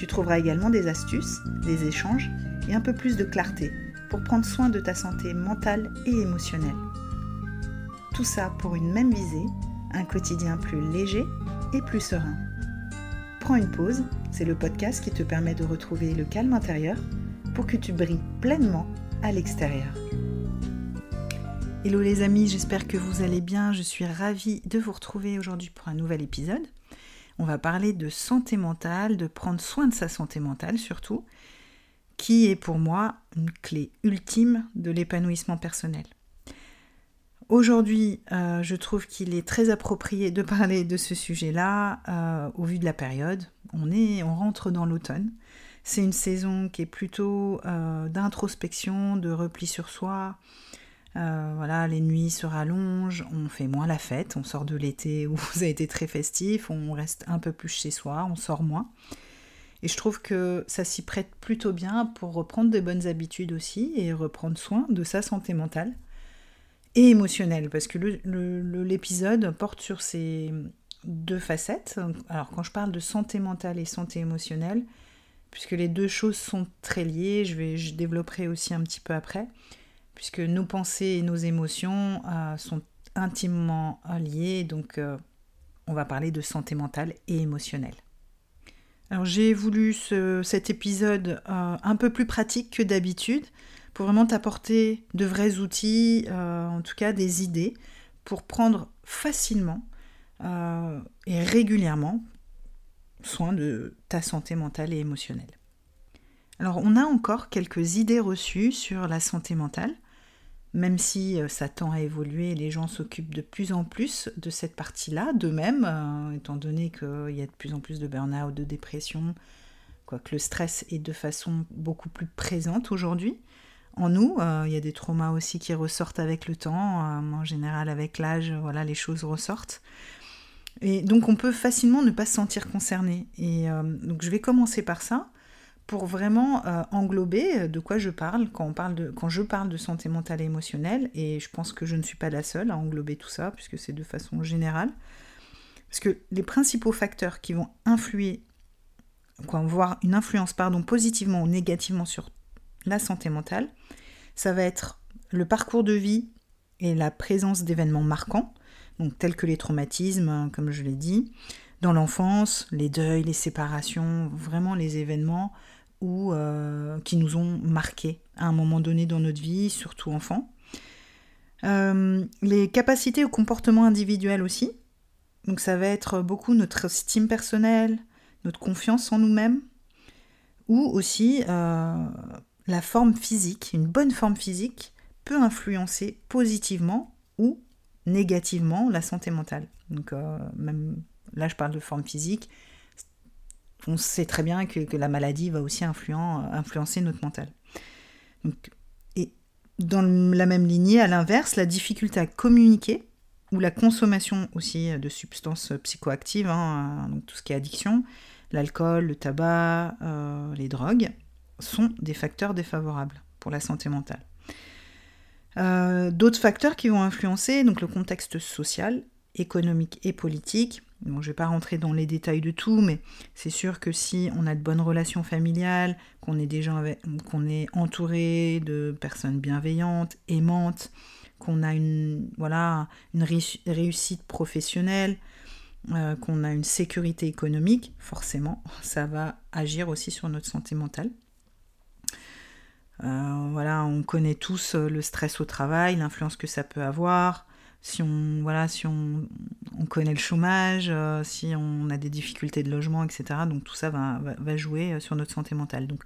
Tu trouveras également des astuces, des échanges et un peu plus de clarté pour prendre soin de ta santé mentale et émotionnelle. Tout ça pour une même visée, un quotidien plus léger et plus serein. Prends une pause, c'est le podcast qui te permet de retrouver le calme intérieur pour que tu brilles pleinement à l'extérieur. Hello les amis, j'espère que vous allez bien. Je suis ravie de vous retrouver aujourd'hui pour un nouvel épisode. On va parler de santé mentale, de prendre soin de sa santé mentale surtout, qui est pour moi une clé ultime de l'épanouissement personnel. Aujourd'hui, euh, je trouve qu'il est très approprié de parler de ce sujet-là euh, au vu de la période. On, est, on rentre dans l'automne. C'est une saison qui est plutôt euh, d'introspection, de repli sur soi, euh, voilà, les nuits se rallongent, on fait moins la fête, on sort de l'été où ça a été très festif, on reste un peu plus chez soi, on sort moins. Et je trouve que ça s'y prête plutôt bien pour reprendre des bonnes habitudes aussi et reprendre soin de sa santé mentale et émotionnelle, parce que l'épisode porte sur ces deux facettes. Alors quand je parle de santé mentale et santé émotionnelle, puisque les deux choses sont très liées, je, vais, je développerai aussi un petit peu après puisque nos pensées et nos émotions euh, sont intimement liées, donc euh, on va parler de santé mentale et émotionnelle. Alors j'ai voulu cet épisode euh, un peu plus pratique que d'habitude pour vraiment t'apporter de vrais outils, en tout cas des idées, pour prendre facilement et régulièrement soin de ta santé mentale et émotionnelle. Alors on a encore quelques idées reçues sur la santé mentale même si euh, ça tend à évoluer, les gens s'occupent de plus en plus de cette partie-là, d'eux-mêmes, euh, étant donné qu'il y a de plus en plus de burn-out, de dépression, quoique le stress est de façon beaucoup plus présente aujourd'hui. En nous, euh, il y a des traumas aussi qui ressortent avec le temps, en général avec l'âge, voilà, les choses ressortent. Et donc on peut facilement ne pas se sentir concerné. Et donc je vais commencer par ça pour vraiment euh, englober euh, de quoi je parle quand, on parle de, quand je parle de santé mentale et émotionnelle, et je pense que je ne suis pas la seule à englober tout ça, puisque c'est de façon générale. Parce que les principaux facteurs qui vont influer, quoi, voir une influence pardon, positivement ou négativement sur la santé mentale, ça va être le parcours de vie et la présence d'événements marquants, donc tels que les traumatismes, hein, comme je l'ai dit, dans l'enfance, les deuils, les séparations, vraiment les événements ou euh, qui nous ont marqués à un moment donné dans notre vie, surtout enfant. Euh, les capacités au comportement individuel aussi. Donc ça va être beaucoup notre estime personnelle, notre confiance en nous-mêmes, ou aussi euh, la forme physique. Une bonne forme physique peut influencer positivement ou négativement la santé mentale. Donc là je parle de forme physique, on sait très bien que, la maladie va aussi influencer notre mental. et dans la même lignée, à l'inverse, la difficulté à communiquer ou la consommation aussi de substances psychoactives, hein, tout ce qui est addiction, l'alcool, le tabac, euh, les drogues, sont des facteurs défavorables pour la santé mentale. Euh, d'autres facteurs qui vont influencer donc le contexte social, économique et politique, je ne vais pas rentrer dans les détails de tout, mais c'est sûr que si on a de bonnes relations familiales, qu'on est est entouré de personnes bienveillantes, aimantes, qu'on a une, voilà, une réussite professionnelle, euh, qu'on a une sécurité économique, forcément, ça va agir aussi sur notre santé mentale. Euh, voilà, on connaît tous le stress au travail, l'influence que ça peut avoir, si on, voilà, si on, connaît le chômage, euh, si on a des difficultés de logement, etc. Donc tout ça va, va, jouer euh, sur notre santé mentale. Donc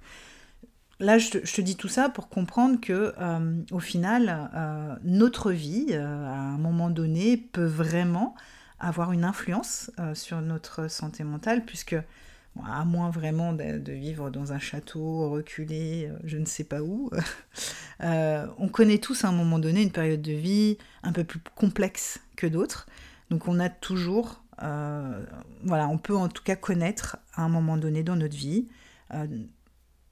là, je te, dis tout ça pour comprendre que euh, au final, notre vie, à un moment donné, peut vraiment avoir une influence sur notre santé mentale, puisque à moins vraiment de, vivre dans un château reculé, euh, je ne sais pas où. Euh, on connaît tous à un moment donné une période de vie un peu plus complexe que d'autres. Donc on a toujours, euh, voilà, on peut en tout cas connaître à un moment donné dans notre vie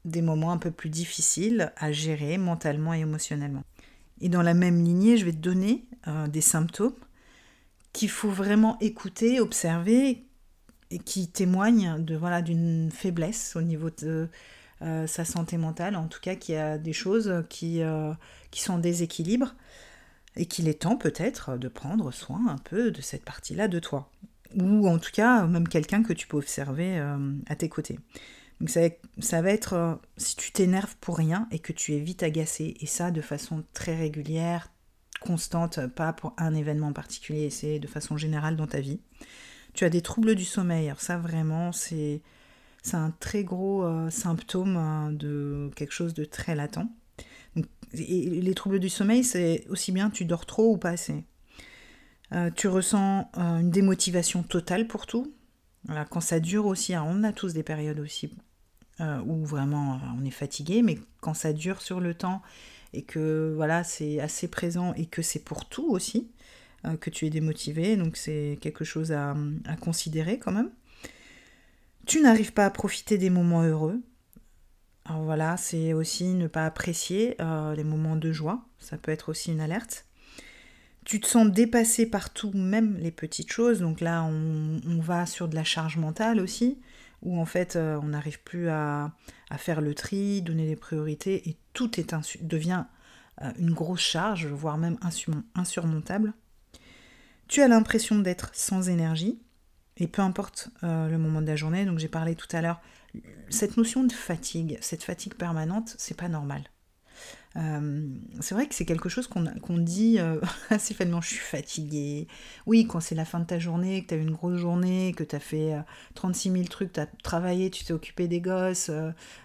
des moments un peu plus difficiles à gérer mentalement et émotionnellement. Et dans la même lignée, je vais te donner des symptômes qu'il faut vraiment écouter, observer, qui témoigne de voilà d'une faiblesse au niveau de euh, sa santé mentale, en tout cas qui a des choses qui, euh, qui sont en déséquilibre et qu'il est temps peut-être de prendre soin un peu de cette partie-là de toi. Ou en tout cas même quelqu'un que tu peux observer euh, à tes côtés. Donc ça, ça va être si tu t'énerves pour rien et que tu es vite agacé, et ça de façon très régulière, constante, pas pour un événement particulier, c'est de façon générale dans ta vie tu as des troubles du sommeil. Alors ça vraiment, c'est un très gros euh, symptôme hein, de quelque chose de très latent. et les troubles du sommeil, c'est aussi bien tu dors trop ou pas assez. Euh, tu ressens euh, une démotivation totale pour tout. Quand ça dure aussi, hein, on a tous des périodes aussi où vraiment on est fatigué, mais quand ça dure sur le temps et que voilà c'est assez présent et que c'est pour tout aussi, euh, que tu es démotivé, donc c'est quelque chose à, considérer quand même. Tu n'arrives pas à profiter des moments heureux. Alors voilà, c'est aussi ne pas apprécier euh, les moments de joie, ça peut être aussi une alerte. Tu te sens dépassé par tout, même les petites choses, donc là on, va sur de la charge mentale aussi, où en fait euh, on n'arrive plus à, faire le tri, donner des priorités, et tout est devient une grosse charge, voire même insurmontable. Tu as l'impression d'être sans énergie, et peu importe euh, le moment de la journée, donc j'ai parlé tout à l'heure, cette notion de fatigue, cette fatigue permanente, c'est pas normal. Euh, c'est vrai que c'est quelque chose qu'on dit euh, assez facilement, je suis fatiguée. Oui, quand c'est la fin de ta journée, que tu as eu une grosse journée, que tu as fait 36 000 trucs, tu as travaillé, tu t'es occupé des gosses,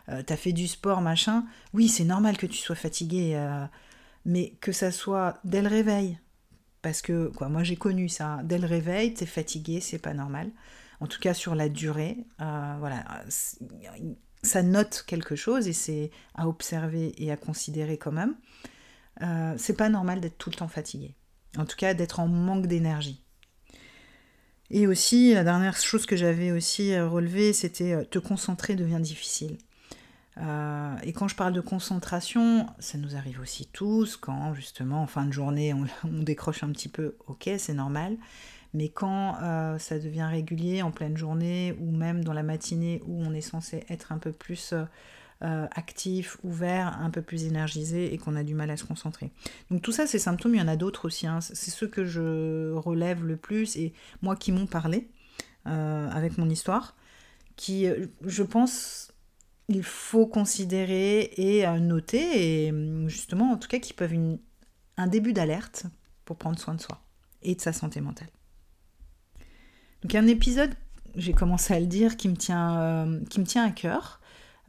tu as fait du sport, machin. Oui, c'est normal que tu sois fatiguée. mais que ça soit dès le réveil, parce que, quoi, moi j'ai connu ça. Dès le réveil, t'es fatigué, c'est pas normal. En tout cas, sur la durée, euh, voilà, ça note quelque chose et c'est à observer et à considérer quand même. Euh, c'est pas normal d'être tout le temps fatigué. En tout cas, d'être en manque d'énergie. Et aussi, la dernière chose que j'avais aussi relevée, c'était te concentrer devient difficile. Euh, et quand je parle de concentration, ça nous arrive aussi tous quand justement en fin de journée on, décroche un petit peu, ok c'est normal, mais quand euh, ça devient régulier en pleine journée ou même dans la matinée où on est censé être un peu plus euh, actif, ouvert, un peu plus énergisé et qu'on a du mal à se concentrer. Donc tout ça ces symptômes, il y en a d'autres aussi, hein. c'est ceux que je relève le plus et moi qui m'ont parlé avec mon histoire, qui je pense il faut considérer et euh, noter, et hum, justement, en tout cas, qui peuvent une, un début d'alerte pour prendre soin de soi et de sa santé mentale. Donc un épisode, j'ai commencé à le dire, qui me tient, euh, à cœur,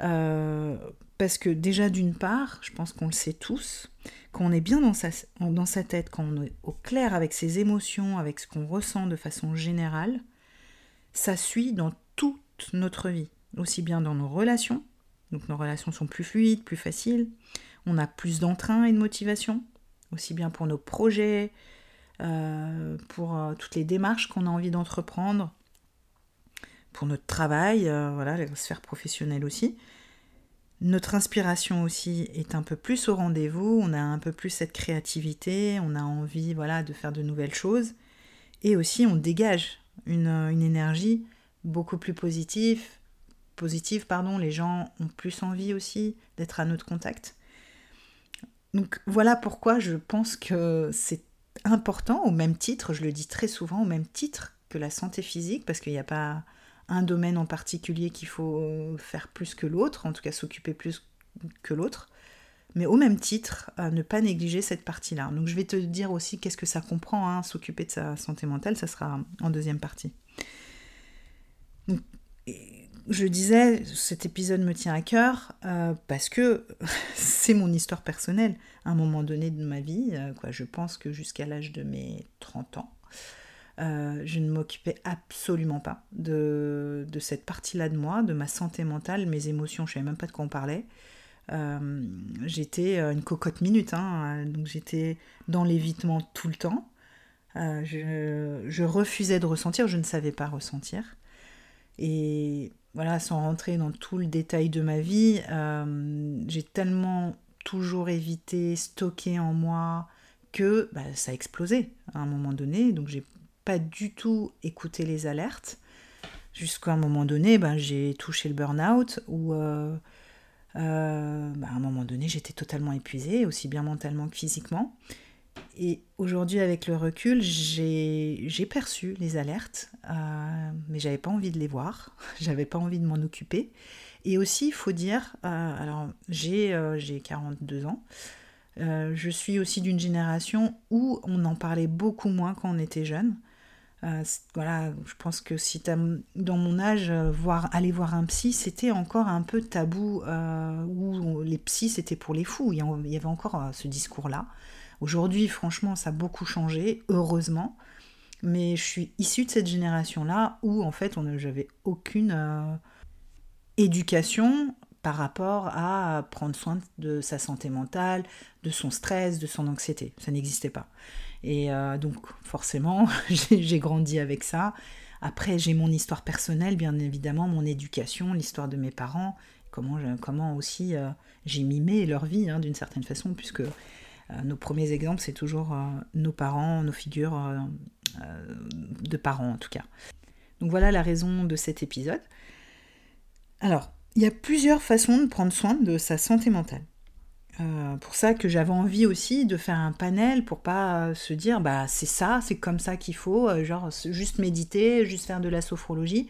euh, parce que déjà d'une part, je pense qu'on le sait tous, quand on est bien dans sa, dans sa tête, quand on est au clair avec ses émotions, avec ce qu'on ressent de façon générale, ça suit dans toute notre vie, aussi bien dans nos relations donc nos relations sont plus fluides, plus faciles. On a plus d'entrain et de motivation, aussi bien pour nos projets, euh, pour euh, toutes les démarches qu'on a envie d'entreprendre, pour notre travail, euh, voilà, la sphère professionnelle aussi. Notre inspiration aussi est un peu plus au rendez-vous, on a un peu plus cette créativité, on a envie voilà, de faire de nouvelles choses. Et aussi on dégage une, une énergie beaucoup plus positive, positive, pardon, les gens ont plus envie aussi d'être à notre contact. Donc voilà pourquoi je pense que c'est important, au même titre, je le dis très souvent, au même titre que la santé physique, parce qu'il n'y a pas un domaine en particulier qu'il faut faire plus que l'autre, en tout cas s'occuper plus que l'autre, mais au même titre, ne pas négliger cette partie-là. Donc je vais te dire aussi qu'est-ce que ça comprend, hein, s'occuper de sa santé mentale, ça sera en deuxième partie. Donc, je disais, cet épisode me tient à cœur euh, parce que c'est mon histoire personnelle. À un moment donné de ma vie, euh, je pense que jusqu'à l'âge de mes 30 ans, Euh, je ne m'occupais absolument pas de, cette partie-là de moi, de ma santé mentale, mes émotions, je ne savais même pas de quoi on parlait. J'étais une cocotte minute, hein, donc j'étais dans l'évitement tout le temps. je, je, refusais de ressentir, je ne savais pas ressentir. Et voilà, sans rentrer dans tout le détail de ma vie, j'ai tellement toujours évité, stocké en moi, que bah, ça a explosé à un moment donné. Donc j'ai pas du tout écouté les alertes. Jusqu'à un moment donné, ben, j'ai touché le burn-out où euh, euh, bah, à un moment donné j'étais totalement épuisée, aussi bien mentalement que physiquement. Et aujourd'hui, avec le recul, j'ai perçu les alertes, euh, mais j'avais pas envie de les voir, j'avais pas envie de m'en occuper. Et aussi, il faut dire, euh, alors j'ai 42 ans, euh, je suis aussi d'une génération où on en parlait beaucoup moins quand on était jeune. Voilà, je pense que si tu dans mon âge, voir, aller voir un psy, c'était encore un peu tabou, où les psys c'était pour les fous. Il y avait encore ce discours-là. Aujourd'hui, franchement, ça a beaucoup changé, heureusement. Mais je suis issue de cette génération-là où en fait, j'avais aucune éducation par rapport à prendre soin de sa santé mentale, de son stress, de son anxiété. Ça n'existait pas. Et euh, donc forcément, j'ai grandi avec ça. Après, j'ai mon histoire personnelle, bien évidemment, mon éducation, l'histoire de mes parents, comment, aussi euh, j'ai mimé leur vie hein, d'une certaine façon, puisque euh, nos premiers exemples, c'est toujours nos parents, nos figures de parents en tout cas. Donc voilà la raison de cet épisode. Alors, il y a plusieurs façons de prendre soin de sa santé mentale. Euh, pour ça que j'avais envie aussi de faire un panel pour pas se dire bah c'est ça, c'est comme ça qu'il faut, euh, genre juste méditer, juste faire de la sophrologie.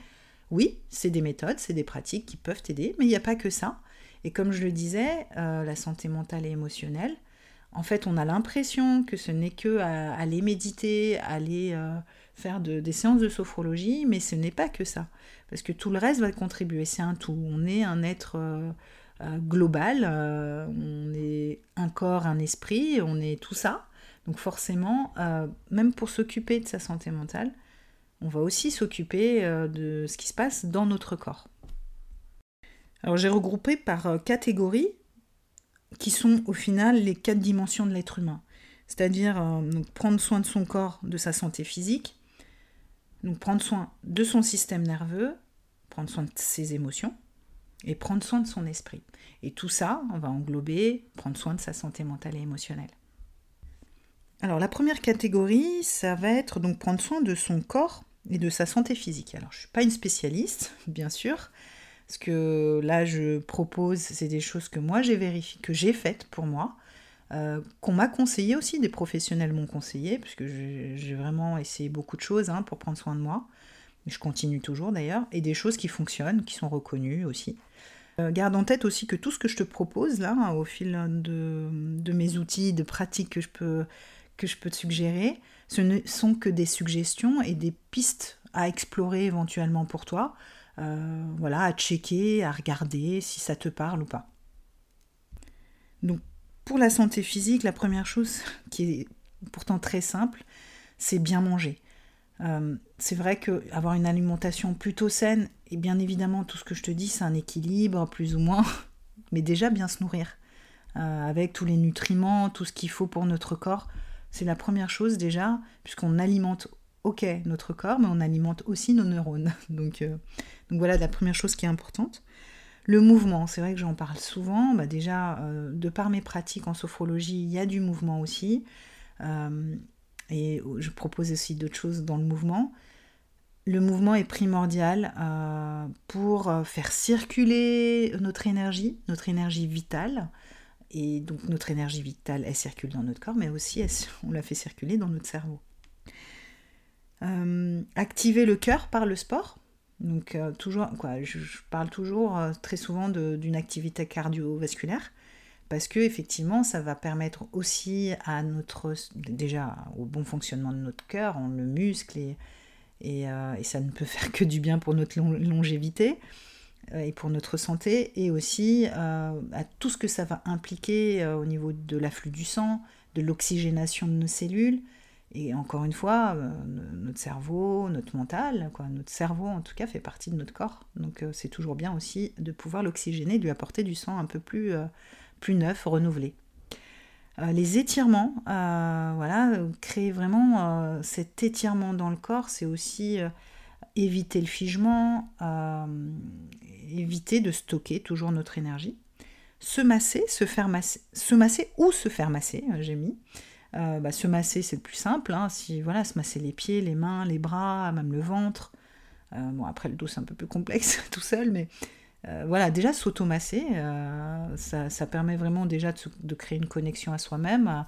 Oui, c'est des méthodes, c'est des pratiques qui peuvent t'aider, mais il n'y a pas que ça. Et comme je le disais, euh, la santé mentale et émotionnelle, en fait, on a l'impression que ce n'est que à, aller méditer, aller faire des séances de sophrologie, mais ce n'est pas que ça. Parce que tout le reste va contribuer, c'est un tout. On est un être euh, euh, global, euh, on est un corps, un esprit, on est tout ça. Donc forcément, même pour s'occuper de sa santé mentale, on va aussi s'occuper de ce qui se passe dans notre corps. Alors j'ai regroupé par catégories qui sont au final les quatre dimensions de l'être humain. C'est-à-dire prendre soin de son corps, de sa santé physique, donc prendre soin de son système nerveux, prendre soin de ses émotions et prendre soin de son esprit. Et tout ça, on va englober prendre soin de sa santé mentale et émotionnelle. Alors la première catégorie, ça va être donc prendre soin de son corps et de sa santé physique. Alors je ne suis pas une spécialiste, bien sûr, parce que là je propose, c'est des choses que moi j'ai vérifiées, que j'ai faites pour moi. Euh, qu'on m'a conseillé aussi, des professionnels m'ont conseillé, puisque j'ai vraiment essayé beaucoup de choses hein, pour prendre soin de moi. Je continue toujours d'ailleurs, et des choses qui fonctionnent, qui sont reconnues aussi. Euh, garde en tête aussi que tout ce que je te propose là, au fil de, mes outils, de pratiques que je, peux, que je peux te suggérer, ce ne sont que des suggestions et des pistes à explorer éventuellement pour toi. Euh, voilà, à checker, à regarder si ça te parle ou pas. Donc pour la santé physique, la première chose qui est pourtant très simple, c'est bien manger. Euh, c'est vrai que avoir une alimentation plutôt saine, et bien évidemment tout ce que je te dis, c'est un équilibre plus ou moins, mais déjà bien se nourrir euh, avec tous les nutriments, tout ce qu'il faut pour notre corps, c'est la première chose déjà, puisqu'on alimente, ok, notre corps, mais on alimente aussi nos neurones. donc, euh, donc voilà la première chose qui est importante. Le mouvement, c'est vrai que j'en parle souvent. Bah déjà, euh, de par mes pratiques en sophrologie, il y a du mouvement aussi. Euh, et je propose aussi d'autres choses dans le mouvement. Le mouvement est primordial pour faire circuler notre énergie, notre énergie vitale. Et donc notre énergie vitale, elle circule dans notre corps, mais aussi on la fait circuler dans notre cerveau. Activer le cœur par le sport. Donc euh, toujours, quoi, je, parle toujours euh, très souvent d'une activité cardiovasculaire parce que effectivement, ça va permettre aussi à notre, déjà au bon fonctionnement de notre cœur, on le muscle et, euh, et, ça ne peut faire que du bien pour notre longévité et pour notre santé et aussi à tout ce que ça va impliquer au niveau de l'afflux du sang, de l'oxygénation de nos cellules Et encore une fois, euh, notre cerveau, notre mental, quoi, notre cerveau en tout cas fait partie de notre corps. Donc euh, c'est toujours bien aussi de pouvoir l'oxygéner, lui apporter du sang un peu plus, euh, plus neuf, renouvelé. les étirements, voilà, créer vraiment cet étirement dans le corps, c'est aussi éviter le figement, éviter de stocker toujours notre énergie. Se masser, se faire masser, se masser ou se faire masser, j'ai mis. Euh, bah, se masser, c'est le plus simple. Hein. si, voilà, se masser les pieds, les mains, les bras, même le ventre. Euh, bon, après, le dos, c'est un peu plus complexe tout seul, mais euh, voilà, déjà s'automasser, ça, ça, permet vraiment déjà de, créer une connexion à soi-même,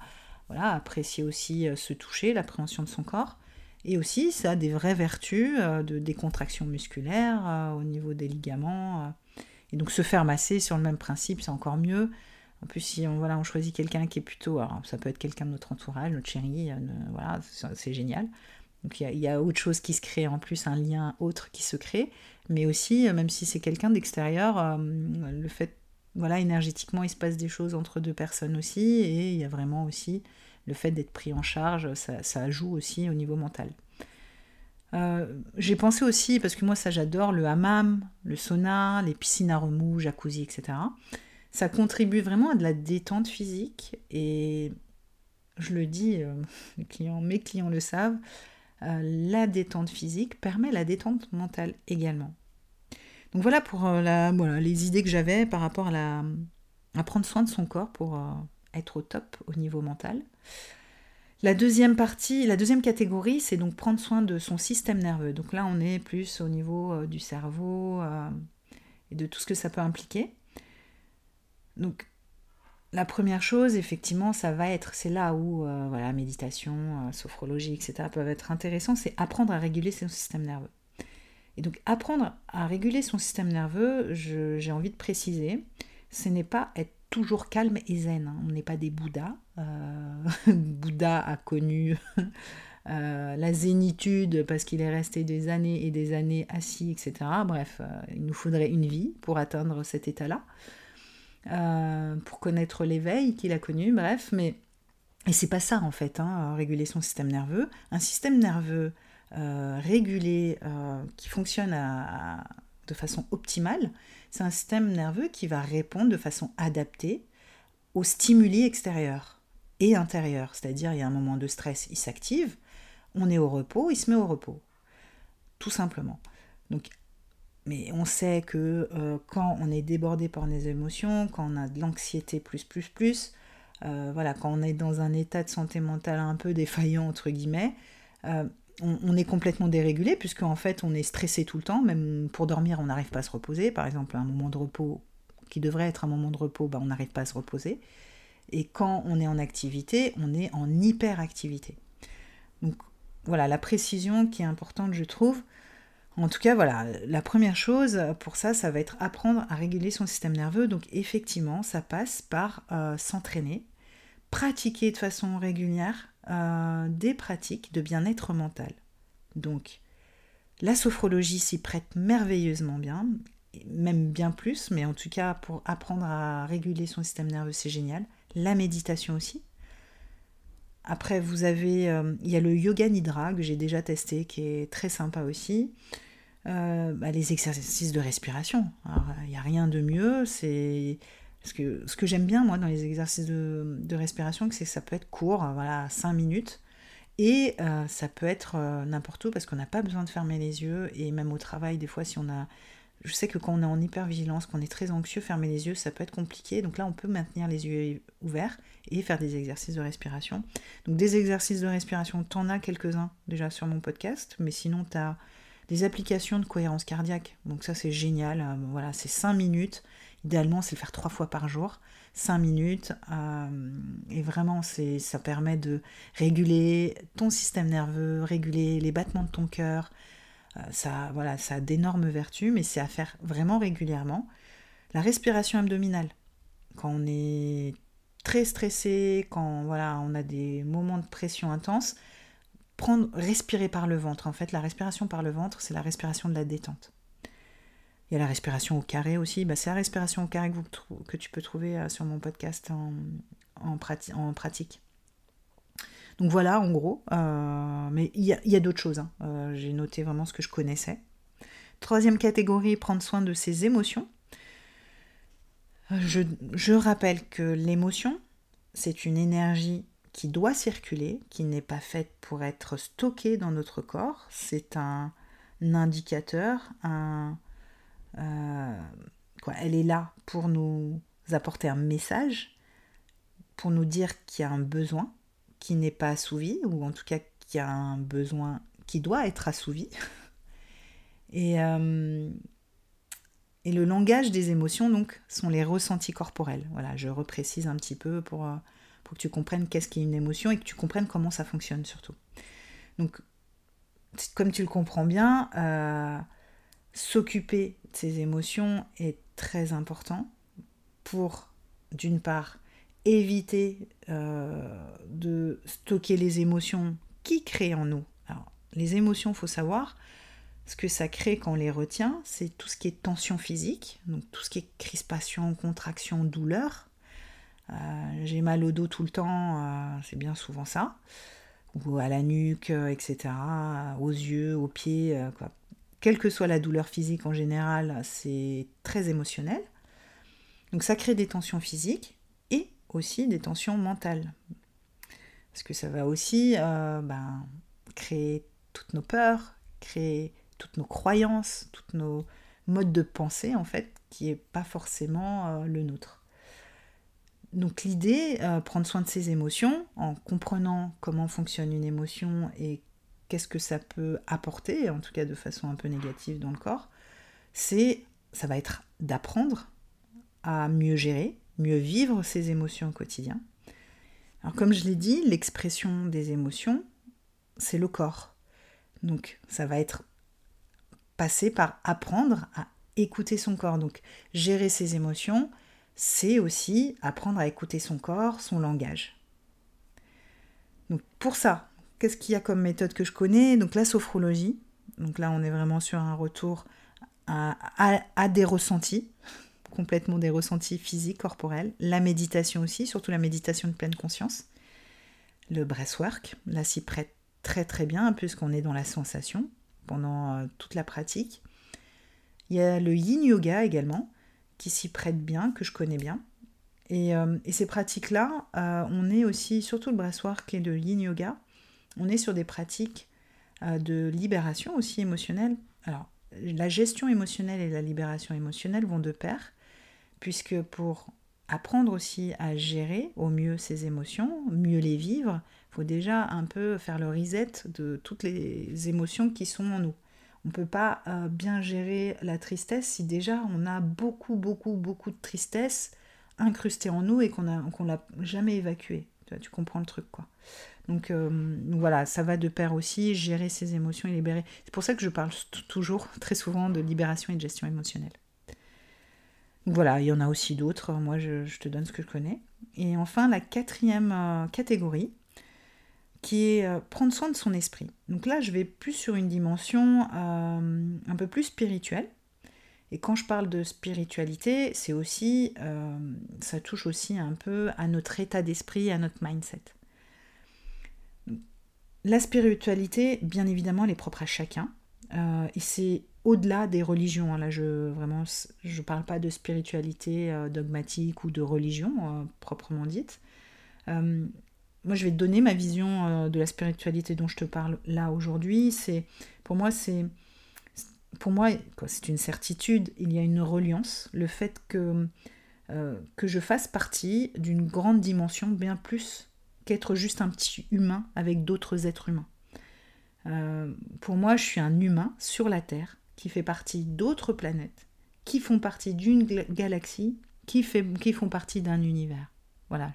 voilà, apprécier aussi se toucher, l'appréhension de son corps. Et aussi, ça a des vraies vertus de décontraction musculaire au niveau des ligaments. et donc, se faire masser sur le même principe, c'est encore mieux. En plus, si on, voilà, on choisit quelqu'un qui est plutôt. Alors, ça peut être quelqu'un de notre entourage, notre chérie, euh, voilà, c'est génial. Donc, il y, a autre chose qui se crée, en plus, un lien autre qui se crée. Mais aussi, euh, même si c'est quelqu'un d'extérieur, euh, le fait. Voilà, énergétiquement, il se passe des choses entre deux personnes aussi. Et il y a vraiment aussi le fait d'être pris en charge, ça, ça, joue aussi au niveau mental. j'ai pensé aussi, parce que moi ça j'adore, le hammam, le sauna, les piscines à remous, jacuzzi, etc ça contribue vraiment à de la détente physique et je le dis, euh, mes clients le savent, euh, la détente physique permet la détente mentale également. Donc voilà pour euh, les idées que j'avais par rapport à prendre soin de son corps pour être au top au niveau mental. La deuxième partie, la deuxième catégorie, c'est donc prendre soin de son système nerveux. Donc là, on est plus au niveau du cerveau et de tout ce que ça peut impliquer. Donc, la première chose, effectivement, ça va être, c'est là où euh, méditation, euh, sophrologie, etc. peuvent être intéressants, c'est apprendre à réguler son système nerveux. Et donc, apprendre à réguler son système nerveux, j'ai envie de préciser, ce n'est pas être toujours calme et zen. Hein. On n'est pas des Bouddhas. Euh, Bouddha a connu la zénitude parce qu'il est resté des années et des années assis, etc. Bref, il nous faudrait une vie pour atteindre cet état-là. Euh, pour connaître l'éveil qu'il a connu, bref, mais. Et c'est pas ça en fait, hein, réguler son système nerveux. Un système nerveux euh, régulé euh, qui fonctionne de façon optimale, c'est un système nerveux qui va répondre de façon adaptée aux stimuli extérieurs et intérieurs. C'est-à-dire, il y a un moment de stress, il s'active, on est au repos, il se met au repos. Tout simplement. Donc, mais on sait que euh, quand on est débordé par les émotions, quand on a de l'anxiété plus, plus, plus, euh, voilà, quand on est dans un état de santé mentale un peu défaillant, entre guillemets, euh, on, est complètement dérégulé, puisque en fait on est stressé tout le temps, même pour dormir on n'arrive pas à se reposer, par exemple un moment de repos qui devrait être un moment de repos, bah, on n'arrive pas à se reposer, et quand on est en activité, on est en hyperactivité. Donc voilà, la précision qui est importante je trouve, en tout cas, voilà, la première chose pour ça, ça va être apprendre à réguler son système nerveux. Donc effectivement, ça passe par euh, s'entraîner, pratiquer de façon régulière euh, des pratiques de bien-être mental. Donc la sophrologie s'y prête merveilleusement bien, même bien plus, mais en tout cas pour apprendre à réguler son système nerveux, c'est génial. La méditation aussi. Après, vous avez, euh, il y a le yoga nidra que j'ai déjà testé, qui est très sympa aussi. Euh, bah, les exercices de respiration. Il n'y a rien de mieux. C'est ce que, j'aime bien, moi, dans les exercices de, respiration, c'est que ça peut être court, voilà, 5 minutes. Et euh, ça peut être n'importe où parce qu'on n'a pas besoin de fermer les yeux. Et même au travail, des fois, si on a je sais que quand on est en hypervigilance, qu'on est très anxieux, fermer les yeux, ça peut être compliqué. Donc là, on peut maintenir les yeux ouverts et faire des exercices de respiration. Donc des exercices de respiration, t'en as quelques-uns déjà sur mon podcast, mais sinon, tu as des applications de cohérence cardiaque. Donc ça, c'est génial. Euh, voilà, c'est 5 minutes. Idéalement, c'est le faire 3 fois par jour. 5 minutes. Euh, et vraiment, ça permet de réguler ton système nerveux, réguler les battements de ton cœur, ça, voilà, ça a d'énormes vertus, mais c'est à faire vraiment régulièrement. La respiration abdominale, quand on est très stressé, quand voilà, on a des moments de pression intense, prendre, respirer par le ventre. En fait, la respiration par le ventre, c'est la respiration de la détente. Il y a la respiration au carré aussi. Bah, c'est la respiration au carré que, tu peux trouver euh, sur mon podcast en pratique. Donc voilà, en gros. mais il y a, d'autres choses. Hein. J'ai noté vraiment ce que je connaissais. Troisième catégorie, prendre soin de ses émotions. Je, je rappelle que l'émotion, c'est une énergie qui doit circuler, qui n'est pas faite pour être stockée dans notre corps. C'est un, indicateur, un, euh, elle est là pour nous apporter un message, pour nous dire qu'il y a un besoin qui n'est pas assouvi, ou en tout cas qu'il y a un besoin qui doit être assouvi. Et, euh, et le langage des émotions, donc, sont les ressentis corporels. Voilà, je reprécise un petit peu pour, euh, que tu comprennes qu'est-ce qu'est une émotion et que tu comprennes comment ça fonctionne surtout. Donc, comme tu le comprends bien, euh, s'occuper de ces émotions est très important pour, d'une part, éviter euh, de stocker les émotions qui créent en nous. Alors, les émotions, faut savoir, ce que ça crée quand on les retient, c'est tout ce qui est tension physique, donc tout ce qui est crispation, contraction, douleur. Euh, j'ai mal au dos tout le temps, euh, c'est bien souvent ça. Ou à la nuque, etc. Aux yeux, aux pieds. Quoi. Quelle que soit la douleur physique en général, c'est très émotionnel. Donc ça crée des tensions physiques aussi des tensions mentales. Parce que ça va aussi ben, créer toutes nos peurs, créer toutes nos croyances, tous nos modes de pensée, en fait, qui n'est pas forcément euh, le nôtre. Donc l'idée, euh, prendre soin de ses émotions, en comprenant comment fonctionne une émotion et qu'est-ce que ça peut apporter, en tout cas de façon un peu négative dans le corps, c'est, ça va être d'apprendre à mieux gérer, mieux vivre ses émotions au quotidien. Alors comme je l'ai dit, l'expression des émotions, c'est le corps. Donc ça va être passer par apprendre à écouter son corps. Donc gérer ses émotions, c'est aussi apprendre à écouter son corps, son langage. Donc pour ça, qu'est-ce qu'il y a comme méthode que je connais? Donc la sophrologie. Donc là, on est vraiment sur un retour à, à des ressentis, complètement des ressentis physiques, corporels. La méditation aussi, surtout la méditation de pleine conscience. Le breathwork, là s'y prête très très bien puisqu'on est dans la sensation pendant euh, toute la pratique. Il y a le yin yoga également, qui s'y prête bien, que je connais bien. Et, euh, ces pratiques-là, euh, on est aussi, surtout le breathwork et le yin yoga, on est sur des pratiques de libération aussi émotionnelle. Alors, la gestion émotionnelle et la libération émotionnelle vont de pair, puisque pour apprendre aussi à gérer au mieux ses émotions, mieux les vivre, faut déjà un peu faire le reset de toutes les émotions qui sont en nous. On ne peut pas euh, bien gérer la tristesse si déjà on a beaucoup, beaucoup, beaucoup de tristesse incrustée en nous et qu'on ne l'a jamais évacuée. Tu, comprends le truc, quoi. Donc euh, voilà, ça va de pair aussi, gérer ses émotions et libérer. C'est pour ça que je parle toujours, très souvent, de libération et de gestion émotionnelle. Voilà, il y en a aussi d'autres. Moi, je, te donne ce que je connais. Et enfin, la quatrième euh, catégorie, qui est euh, prendre soin de son esprit. Donc là, je vais plus sur une dimension euh, un peu plus spirituelle. Et quand je parle de spiritualité, c'est aussi, ça touche aussi un peu à notre état d'esprit, à notre mindset. La spiritualité, bien évidemment, elle est propre à chacun. et c'est au-delà des religions. Hein. Là, je vraiment, je parle pas de spiritualité dogmatique ou de religion proprement dite moi, je vais te donner ma vision euh, de la spiritualité dont je te parle là aujourd'hui. C'est, pour moi, c'est, pour moi, c'est une certitude. Il y a une reliance, le fait que euh, que je fasse partie d'une grande dimension, bien plus qu'être juste un petit humain avec d'autres êtres humains. Euh, pour moi, je suis un humain sur la Terre qui fait partie d'autres planètes, qui font partie d'une galaxie, qui, font partie d'un univers. Voilà,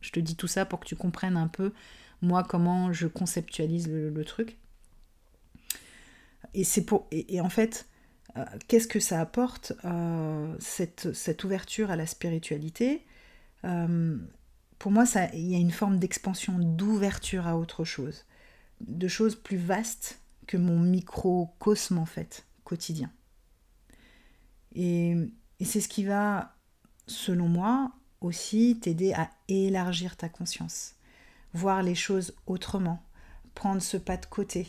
je te dis tout ça pour que tu comprennes un peu, moi, comment je conceptualise le, truc. Et, pour, et, en fait, euh, qu'est-ce que ça apporte, euh, cette, ouverture à la spiritualité euh, Pour moi, il y a une forme d'expansion, d'ouverture à autre chose, de choses plus vastes que mon microcosme, en fait, quotidien. Et, c'est ce qui va, selon moi, aussi t'aider à élargir ta conscience. voir les choses autrement, prendre ce pas de côté,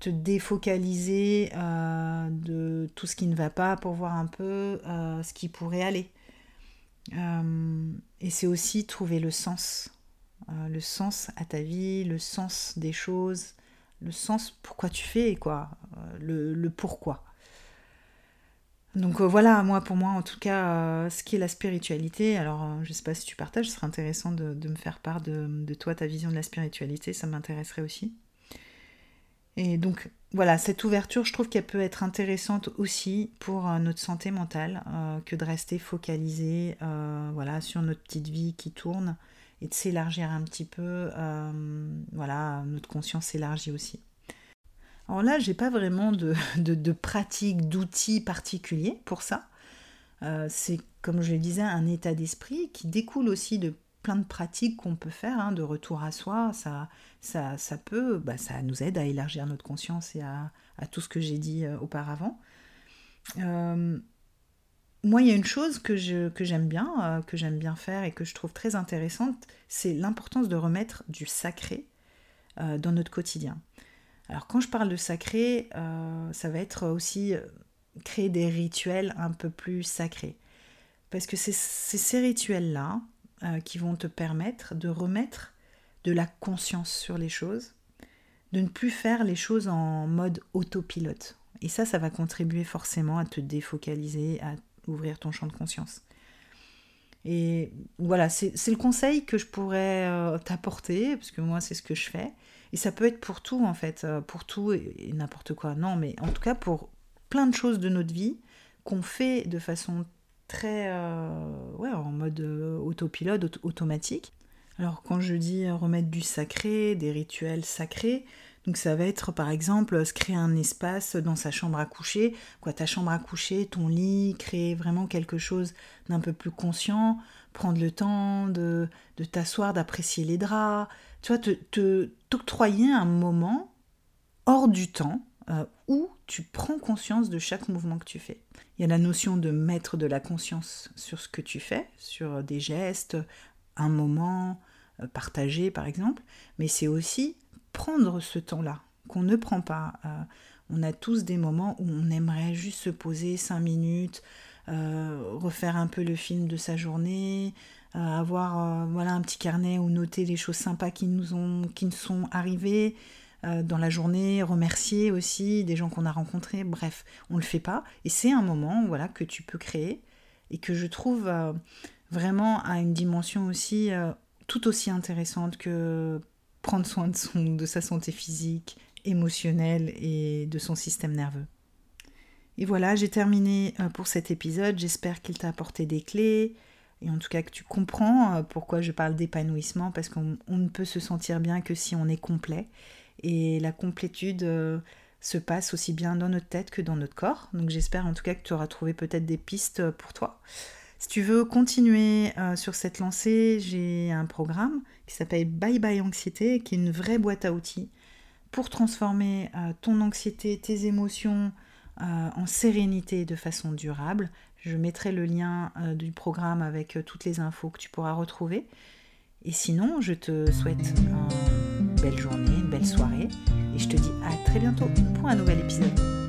te défocaliser euh, de tout ce qui ne va pas pour voir un peu euh, ce qui pourrait aller. Euh, et c'est aussi trouver le sens, le sens à ta vie, le sens des choses, le sens pourquoi tu fais quoi, le pourquoi. Donc voilà, moi pour moi en tout cas, ce qui est la spiritualité, alors je sais pas si tu partages, ce serait intéressant de, me faire part de, toi, ta vision de la spiritualité, ça m'intéresserait aussi. Et donc voilà, cette ouverture, je trouve qu'elle peut être intéressante aussi pour euh, notre santé mentale, euh, que de rester focalisé euh, voilà, sur notre petite vie qui tourne et de s'élargir un petit peu. voilà, notre conscience s'élargit aussi. Alors là, j'ai pas vraiment de, pratique, d'outils particuliers pour ça. c'est, comme je le disais, un état d'esprit qui découle aussi de plein de pratiques qu'on peut faire hein, de retour à soi. Ça, ça, peut, bah, ça nous aide à élargir notre conscience et à, tout ce que j'ai dit euh, auparavant. Euh, moi, il y a une chose que, j'aime bien, euh, que j'aime bien faire et que je trouve très intéressante, c'est l'importance de remettre du sacré dans notre quotidien. Alors quand je parle de sacré, ça va être aussi créer des rituels un peu plus sacrés. Parce que c'est ces rituels-là euh, qui vont te permettre de remettre de la conscience sur les choses, de ne plus faire les choses en mode autopilote. Et ça, ça va contribuer forcément à te défocaliser, à ouvrir ton champ de conscience. Et voilà, c'est le conseil que je pourrais euh, t'apporter, parce que moi, c'est ce que je fais. Et ça peut être pour tout, en fait, euh, pour tout et n'importe quoi. Non, mais en tout cas, pour plein de choses de notre vie qu'on fait de façon très euh, en mode euh, autopilote, automatique. Alors quand je dis remettre du sacré, des rituels sacrés, donc ça va être par exemple se créer un espace dans sa chambre à coucher, quoi ta chambre à coucher, ton lit, créer vraiment quelque chose d'un peu plus conscient, prendre le temps de, de t'asseoir, d'apprécier les draps, tu vois, te, t'octroyer un moment hors du temps euh, où tu prends conscience de chaque mouvement que tu fais. Il y a la notion de mettre de la conscience sur ce que tu fais, sur des gestes, un moment euh, partagé par exemple, mais c'est aussi prendre ce temps-là qu'on ne prend pas. Euh, on a tous des moments où on aimerait juste se poser cinq minutes, refaire un peu le film de sa journée, avoir voilà un petit carnet où noter les choses sympas qui nous ont qui nous sont arrivées, euh, dans la journée, remercier aussi des gens qu'on a rencontrés. Bref, on le fait pas. Et c'est un moment voilà, que tu peux créer et que je trouve euh, vraiment à une dimension aussi euh, tout aussi intéressante que prendre soin de, son, de sa santé physique, émotionnelle et de son système nerveux. Et voilà, j'ai terminé pour cet épisode. J'espère qu'il t'a apporté des clés et en tout cas que tu comprends pourquoi je parle d'épanouissement parce qu'on ne peut se sentir bien que si on est complet et la complétude euh, se passe aussi bien dans notre tête que dans notre corps. Donc j'espère en tout cas que tu auras trouvé peut-être des pistes euh, pour toi. Si tu veux continuer euh, sur cette lancée, j'ai un programme qui s'appelle Bye Bye Anxiété, qui est une vraie boîte à outils pour transformer ton anxiété, tes émotions en sérénité de façon durable. Je mettrai le lien du programme avec toutes les infos que tu pourras retrouver. Et sinon, je te souhaite une belle journée, une belle soirée. Et je te dis à très bientôt pour un nouvel épisode.